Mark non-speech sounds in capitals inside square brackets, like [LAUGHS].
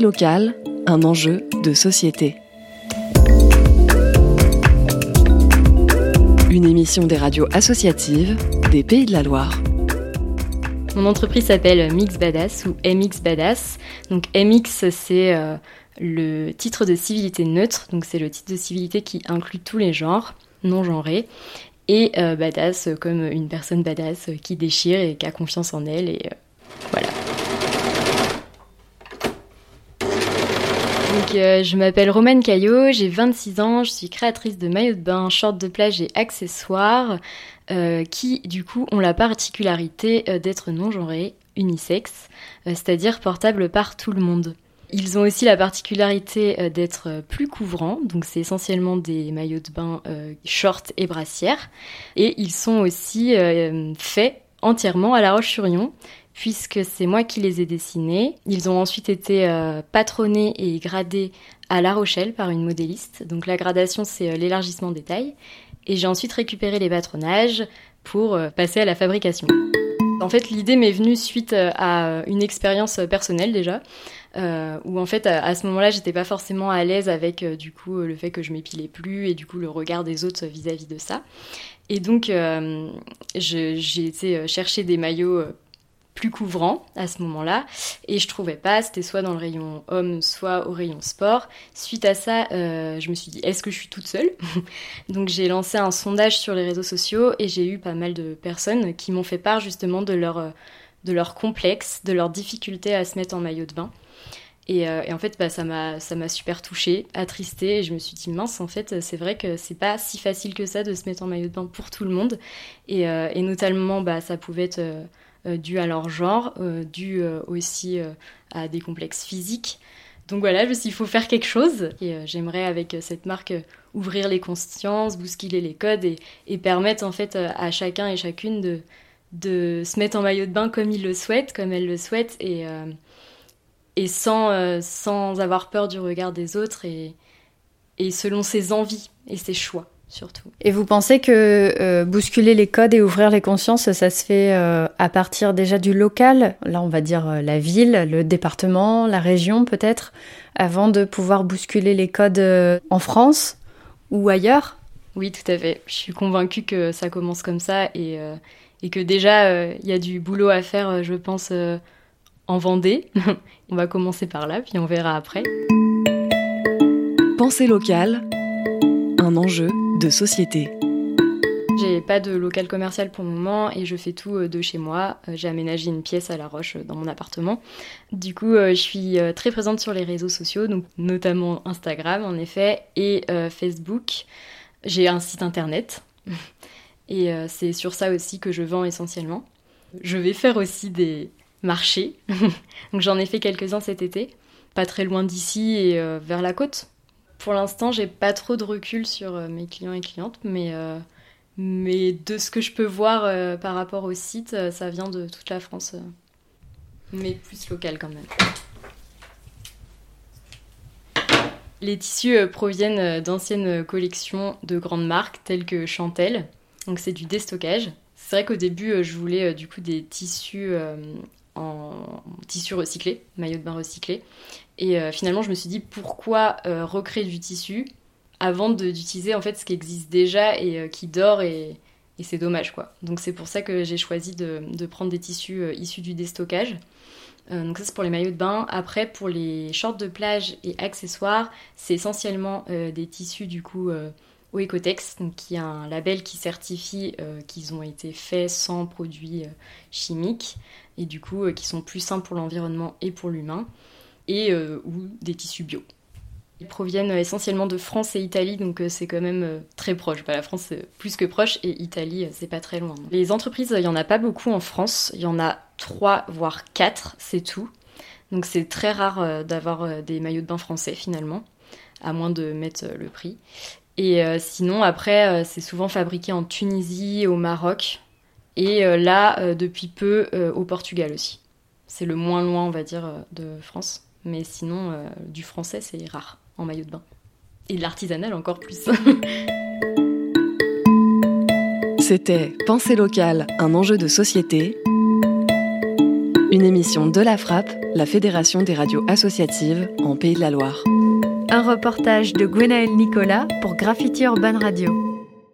Locale, un enjeu de société. Une émission des radios associatives des Pays de la Loire. Mon entreprise s'appelle Mix Badass ou MX Badass. Donc MX, c'est euh, le titre de civilité neutre, donc c'est le titre de civilité qui inclut tous les genres non genrés. Et euh, badass comme une personne badass qui déchire et qui a confiance en elle et euh, voilà. Donc, je m'appelle Romane Caillot, j'ai 26 ans, je suis créatrice de maillots de bain, shorts de plage et accessoires. Euh, qui du coup ont la particularité euh, d'être non-genrés, unisexes, euh, c'est-à-dire portables par tout le monde. Ils ont aussi la particularité d'être plus couvrants, donc c'est essentiellement des maillots de bain shorts et brassières, et ils sont aussi faits entièrement à La Roche-sur-Yon, puisque c'est moi qui les ai dessinés. Ils ont ensuite été patronnés et gradés à La Rochelle par une modéliste. Donc la gradation, c'est l'élargissement des tailles. Et j'ai ensuite récupéré les patronages pour euh, passer à la fabrication. En fait, l'idée m'est venue suite euh, à une expérience personnelle déjà, euh, où en fait à, ce moment-là, j'étais pas forcément à l'aise avec du coup le fait que je m'épilais plus et du coup le regard des autres vis-à-vis de ça. Et donc j'ai été chercher des maillots plus couvrant à ce moment-là. Et je trouvais pas c'était soit dans le rayon homme soit au rayon sport. Suite à ça euh, je me suis dit est-ce que je suis toute seule [LAUGHS] donc j'ai lancé un sondage sur les réseaux sociaux et j'ai eu pas mal de personnes qui m'ont fait part justement de leur euh, de leur complexe de leur difficulté à se mettre en maillot de bain. Et, euh, en fait bah, ça m'a super touchée attristée. Et je me suis dit mince en fait c'est vrai que c'est pas si facile que ça de se mettre en maillot de bain pour tout le monde. Et, et notamment bah ça pouvait être euh, dû à leur genre, euh, dû euh, aussi à des complexes physiques. Donc voilà, je me suis dit, il faut faire quelque chose. Et j'aimerais, avec cette marque, ouvrir les consciences, bousculer les codes et, permettre en fait à chacun et chacune de, se mettre en maillot de bain comme il le souhaite, comme elle le souhaite, et, sans, sans avoir peur du regard des autres et selon ses envies et ses choix surtout. Et vous pensez que euh, bousculer les codes et ouvrir les consciences, ça se fait euh, à partir déjà du local, là on va dire euh, la ville, le département, la région peut-être, avant de pouvoir bousculer les codes en France ou ailleurs? Oui, tout à fait. Je suis convaincue que ça commence comme ça et, et que déjà il y a du boulot à faire, je pense, en Vendée. [LAUGHS] on va commencer par là, puis on verra après. Pensée locale, un enjeu de société. J'ai pas de local commercial pour le moment et je fais tout euh, de chez moi. Euh, j'ai aménagé une pièce à La Roche euh, dans mon appartement. Du coup, je suis très présente sur les réseaux sociaux, donc notamment Instagram en effet et Facebook. J'ai un site internet [LAUGHS] et c'est sur ça aussi que je vends essentiellement. Je vais faire aussi des marchés, [LAUGHS] donc j'en ai fait quelques-uns cet été, pas très loin d'ici et vers la côte. Pour l'instant, j'ai pas trop de recul sur euh, mes clients et clientes, mais, euh, mais de ce que je peux voir euh, par rapport au site, ça vient de toute la France, mais plus local quand même. Les tissus proviennent d'anciennes collections de grandes marques telles que Chantel, donc c'est du déstockage. C'est vrai qu'au début, je voulais du coup des tissus en tissu recyclé, maillot de bain recyclé. Et euh, finalement, je me suis dit pourquoi euh, recréer du tissu avant d'utiliser en fait ce qui existe déjà et euh, qui dort et, c'est dommage quoi. Donc c'est pour ça que j'ai choisi de, de, prendre des tissus issus du déstockage. donc ça c'est pour les maillots de bain. Après pour les shorts de plage et accessoires, c'est essentiellement des tissus du coup au Ecotex, qui a un label qui certifie qu'ils ont été faits sans produits chimiques et du coup qui sont plus sains pour l'environnement et pour l'humain et euh, ou des tissus bio. Ils proviennent essentiellement de France et Italie, donc euh, c'est quand même euh, très proche. Bah, la France, c'est plus que proche, et Italie, c'est pas très loin. Les entreprises, il y en a pas beaucoup en France. Il y en a trois, voire quatre, c'est tout. Donc c'est très rare d'avoir des maillots de bain français finalement, à moins de mettre le prix. Et sinon, après, c'est souvent fabriqué en Tunisie, au Maroc, et là, depuis peu, au Portugal aussi. C'est le moins loin, on va dire, de France. Mais sinon, euh, du français, c'est rare en maillot de bain. Et de l'artisanal encore plus. [LAUGHS] C'était Pensée locale, un enjeu de société. Une émission de la Frappe, la Fédération des radios associatives en Pays de la Loire. Un reportage de Gwenaël Nicolas pour Graffiti Urban Radio.